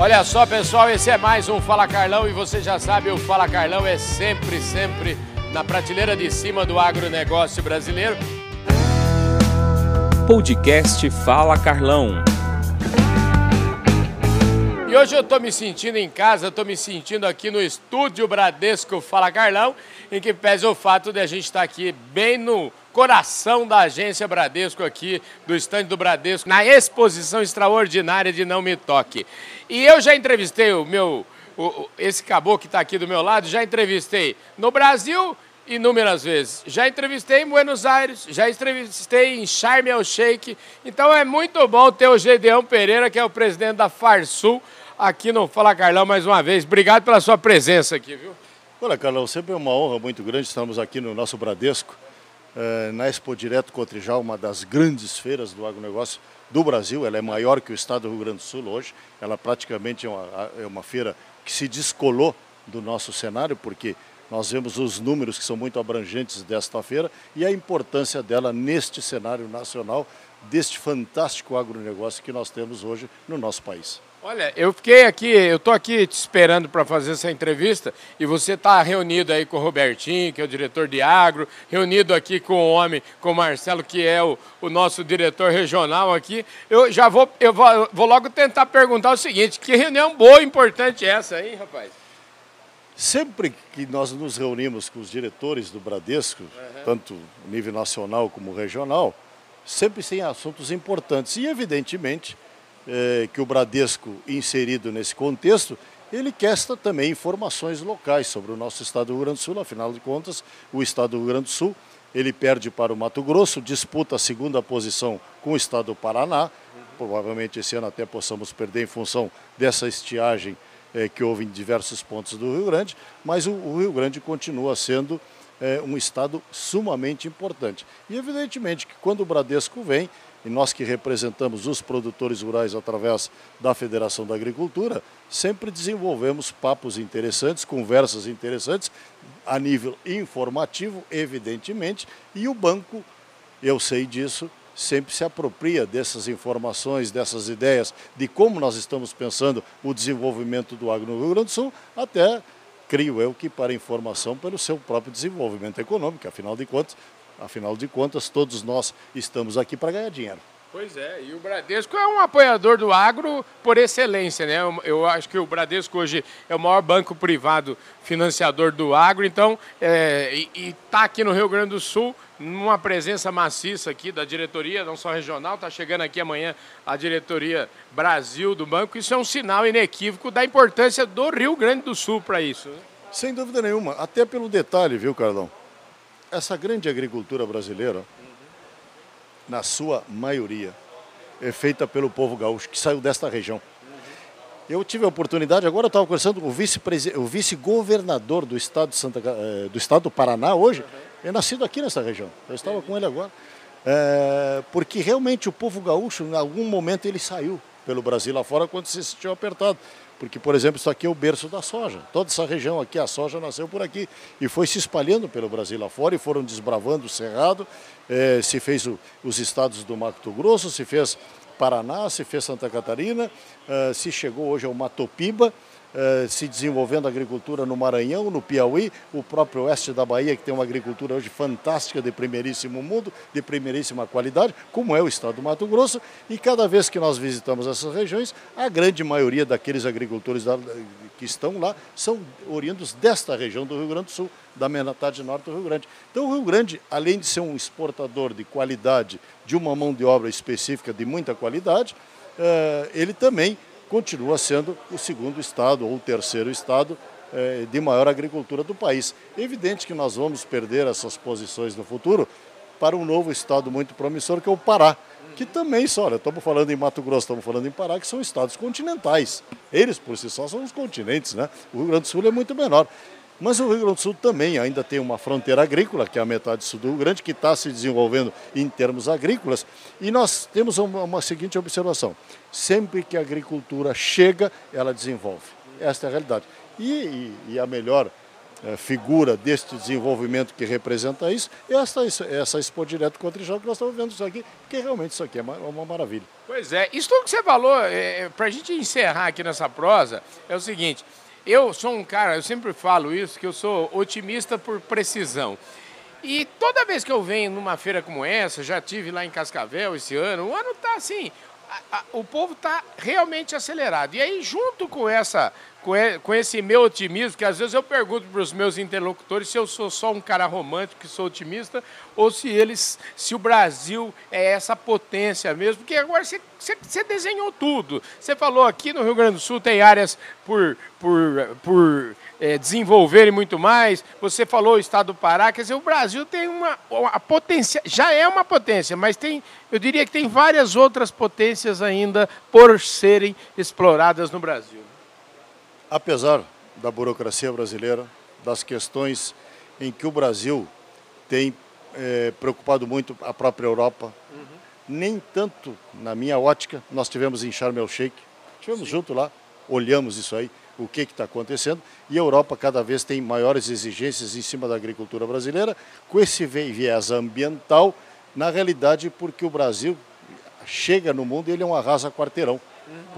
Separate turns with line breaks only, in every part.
Olha só, pessoal, esse é mais um Fala Carlão e você já sabe, o Fala Carlão é sempre, sempre na prateleira de cima do agronegócio brasileiro.
Podcast Fala Carlão.
E hoje eu estou me sentindo em casa, estou me sentindo aqui no estúdio Bradesco Fala Carlão, em que pesa o fato de a gente estar tá aqui bem no coração da agência Bradesco aqui, do estande do Bradesco, na exposição extraordinária de Não Me Toque. E eu já entrevistei o meu, o, esse caboclo que está aqui do meu lado, já entrevistei no Brasil inúmeras vezes. Já entrevistei em Buenos Aires, já entrevistei em Sharm el Sheikh. Então é muito bom ter o Gedeão Pereira, que é o presidente da Farsul, aqui no Fala Carlão mais uma vez. Obrigado pela sua presença aqui, viu?
Olha, Carlão, sempre é uma honra muito grande estarmos aqui no nosso Bradesco, eh, na Expo Direto Cotrijal, uma das grandes feiras do agronegócio do Brasil. Ela é maior que o estado do Rio Grande do Sul hoje. Ela praticamente é uma, é uma feira que se descolou do nosso cenário, porque nós vemos os números que são muito abrangentes desta feira e a importância dela neste cenário nacional, deste fantástico agronegócio que nós temos hoje no nosso país.
Olha, eu fiquei aqui, eu estou aqui te esperando para fazer essa entrevista e você está reunido aí com o Robertinho, que é o diretor de agro, reunido aqui com o homem, com o Marcelo, que é o, o nosso diretor regional aqui. Eu já vou, eu vou, vou logo tentar perguntar o seguinte: que reunião boa e importante é essa, hein, rapaz?
Sempre que nós nos reunimos com os diretores do Bradesco, uhum. tanto nível nacional como regional, sempre tem assuntos importantes e, evidentemente, é, que o Bradesco, inserido nesse contexto, ele quer também informações locais sobre o nosso estado do Rio Grande do Sul. Afinal de contas, o estado do Rio Grande do Sul ele perde para o Mato Grosso, disputa a segunda posição com o estado do Paraná. Provavelmente esse ano até possamos perder em função dessa estiagem é, que houve em diversos pontos do Rio Grande, mas o, o Rio Grande continua sendo é, um estado sumamente importante. E evidentemente que quando o Bradesco vem, e nós que representamos os produtores rurais através da Federação da Agricultura, sempre desenvolvemos papos interessantes, conversas interessantes, a nível informativo, evidentemente, e o banco, eu sei disso, sempre se apropria dessas informações, dessas ideias, de como nós estamos pensando o desenvolvimento do agro no Rio Grande do Sul, até, creio eu, que para informação pelo seu próprio desenvolvimento econômico, afinal de contas, Afinal de contas, todos nós estamos aqui para ganhar dinheiro.
Pois é, e o Bradesco é um apoiador do agro por excelência, né? Eu, acho que o Bradesco hoje é o maior banco privado financiador do agro, então, é, e está aqui no Rio Grande do Sul, numa presença maciça aqui da diretoria, não só regional, está chegando aqui amanhã a diretoria Brasil do banco, isso é um sinal inequívoco da importância do Rio Grande do Sul para isso. Né?
Sem dúvida nenhuma, até pelo detalhe, viu, Carlão? essa grande agricultura brasileira, na sua maioria, é feita pelo povo gaúcho, que saiu desta região. Eu tive a oportunidade, agora eu estava conversando com o vice-governador do estado, Santa, eh, do estado do Paraná hoje, é nascido aqui nessa região. Eu estava com ele agora. É, porque realmente o povo gaúcho, em algum momento, ele saiu pelo Brasil lá fora quando se sentiu apertado. Porque, por exemplo, isso aqui é o berço da soja. Toda essa região aqui, a soja nasceu por aqui e foi se espalhando pelo Brasil lá fora e foram desbravando o cerrado. Eh, se fez o, os estados do Mato Grosso, se fez Paraná, se fez Santa Catarina, eh, se chegou hoje ao Mato Piba eh, se desenvolvendo a agricultura no Maranhão, no Piauí, o próprio oeste da Bahia, que tem uma agricultura hoje fantástica, de primeiríssimo mundo, de primeiríssima qualidade, como é o estado do Mato Grosso. E cada vez que nós visitamos essas regiões, a grande maioria daqueles agricultores que estão lá são oriundos desta região do Rio Grande do Sul, da metade norte do Rio Grande. Então, o Rio Grande, além de ser um exportador de qualidade, de uma mão de obra específica de muita qualidade, eh, ele também continua sendo o segundo estado ou o terceiro estado eh, de maior agricultura do país. É evidente que nós vamos perder essas posições no futuro para um novo estado muito promissor que é o Pará, que também olha, estamos falando em Mato Grosso, estamos falando em Pará, que são estados continentais. Eles por si só são os continentes, né? O Rio Grande do Sul é muito menor. Mas o Rio Grande do Sul também ainda tem uma fronteira agrícola, que é a metade sul do Rio Grande, que está se desenvolvendo em termos agrícolas. E nós temos uma, uma seguinte observação: sempre que a agricultura chega, ela desenvolve. Esta é a realidade. E, e, e a melhor é, figura deste desenvolvimento que representa isso, e essa, essa Expo Direto contra Jogo que nós estamos vendo isso aqui, porque realmente isso aqui é uma, uma maravilha.
Pois é, isso tudo que você falou, é, é para a gente encerrar aqui nessa prosa, é o seguinte, eu sou um cara, eu sempre falo isso, que eu sou otimista por precisão. E toda vez que eu venho numa feira como essa, já tive lá em Cascavel esse ano, o ano está assim, a, a, o povo está realmente acelerado. E aí, junto com essa com esse meu otimismo, que às vezes eu pergunto para os meus interlocutores se eu sou só um cara romântico que sou otimista, ou se eles, se o Brasil é essa potência mesmo, porque agora você, você, você desenhou tudo. Você falou aqui no Rio Grande do Sul tem áreas por, por, por é, desenvolverem muito mais. Você falou o estado do Pará, quer dizer, o Brasil tem uma, uma potência, já é uma potência, mas tem, eu diria que tem várias outras potências ainda por serem exploradas no Brasil
apesar da burocracia brasileira, das questões em que o Brasil tem é, preocupado muito a própria Europa, uhum. nem tanto na minha ótica, nós tivemos em Sharm el Sheikh, estivemos Sim. junto lá, olhamos isso aí, o que está acontecendo, e a Europa cada vez tem maiores exigências em cima da agricultura brasileira, com esse viés ambiental, na realidade porque o Brasil chega no mundo e ele é um arrasa quarteirão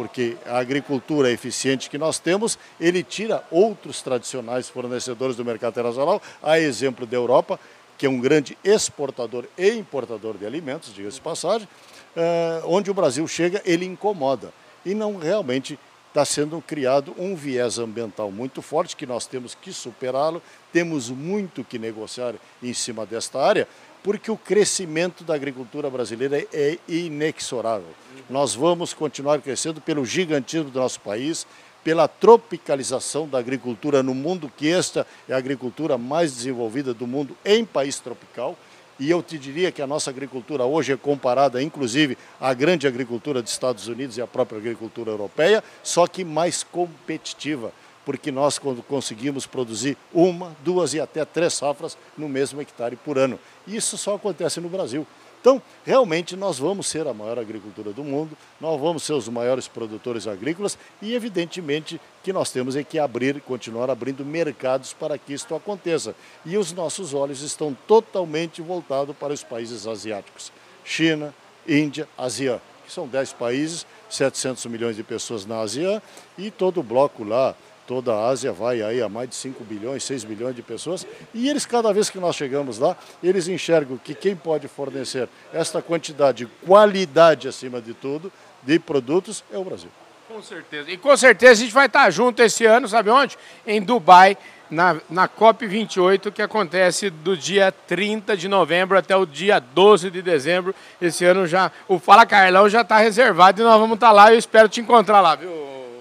porque a agricultura eficiente que nós temos, ele tira outros tradicionais fornecedores do mercado internacional, a exemplo da Europa, que é um grande exportador e importador de alimentos, diga-se de passagem, eh, onde o Brasil chega, ele incomoda. E não realmente está sendo criado um viés ambiental muito forte, que nós temos que superá-lo, temos muito que negociar em cima desta área, porque o crescimento da agricultura brasileira é inexorável. Nós vamos continuar crescendo pelo gigantismo do nosso país, pela tropicalização da agricultura no mundo, que esta é a agricultura mais desenvolvida do mundo em país tropical. E eu te diria que a nossa agricultura hoje é comparada, inclusive, à grande agricultura dos Estados Unidos e à própria agricultura europeia, só que mais competitiva porque nós conseguimos produzir uma, duas e até três safras no mesmo hectare por ano. Isso só acontece no Brasil. Então, realmente, nós vamos ser a maior agricultura do mundo, nós vamos ser os maiores produtores agrícolas e, evidentemente, que nós temos é que abrir, continuar abrindo mercados para que isto aconteça. E os nossos olhos estão totalmente voltados para os países asiáticos. China, Índia, ASEAN, que são 10 países, 700 milhões de pessoas na ASEAN e todo o bloco lá, toda a Ásia vai aí a mais de 5 bilhões, 6 bilhões de pessoas, e eles, cada vez que nós chegamos lá, eles enxergam que quem pode fornecer esta quantidade, qualidade acima de tudo, de produtos é o Brasil.
Com certeza. E com certeza a gente vai estar junto esse ano, sabe onde? Em Dubai, na, na COP28, que acontece do dia 30 de novembro até o dia 12 de dezembro. Esse ano já, o Fala Carlão já está reservado e nós vamos estar lá. Eu espero te encontrar lá, viu?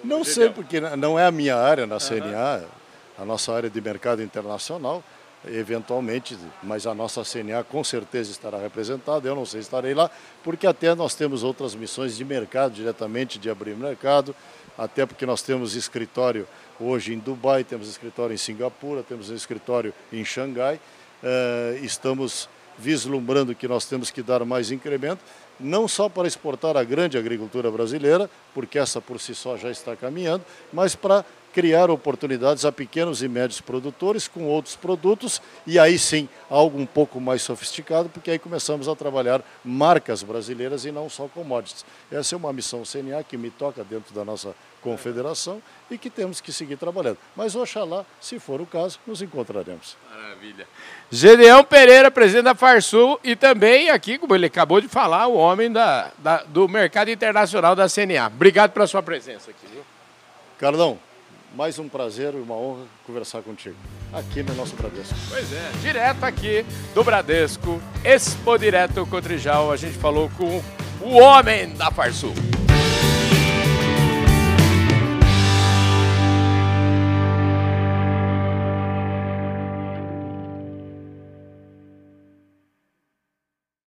Não sei, porque não é a minha área na CNA, a nossa área de mercado internacional, eventualmente, mas a nossa CNA com certeza estará representada, eu não sei se estarei lá, porque até nós temos outras missões de mercado, diretamente de abrir mercado, até porque nós temos escritório hoje em Dubai, temos escritório em Singapura, temos escritório em Xangai, uh, estamos vislumbrando que nós temos que dar mais incremento, não só para exportar a grande agricultura brasileira, porque essa por si só já está caminhando, mas para criar oportunidades a pequenos e médios produtores com outros produtos e aí sim algo um pouco mais sofisticado, porque aí começamos a trabalhar marcas brasileiras e não só commodities. Essa é uma missão CNA que me toca dentro da nossa confederação e que temos que seguir trabalhando. Mas oxalá, se for o caso, nos encontraremos.
Maravilha. Gedeão Pereira, presidente da Farsul e também aqui, como ele acabou de falar, o homem da, da do mercado internacional da CNA. Obrigado pela sua presença aqui. Viu?
Carlão, mais um prazer e uma honra conversar contigo aqui no nosso Bradesco.
Pois é, direto aqui do Bradesco, Expo Direto Cotrijal, a gente falou com o homem da Farsul.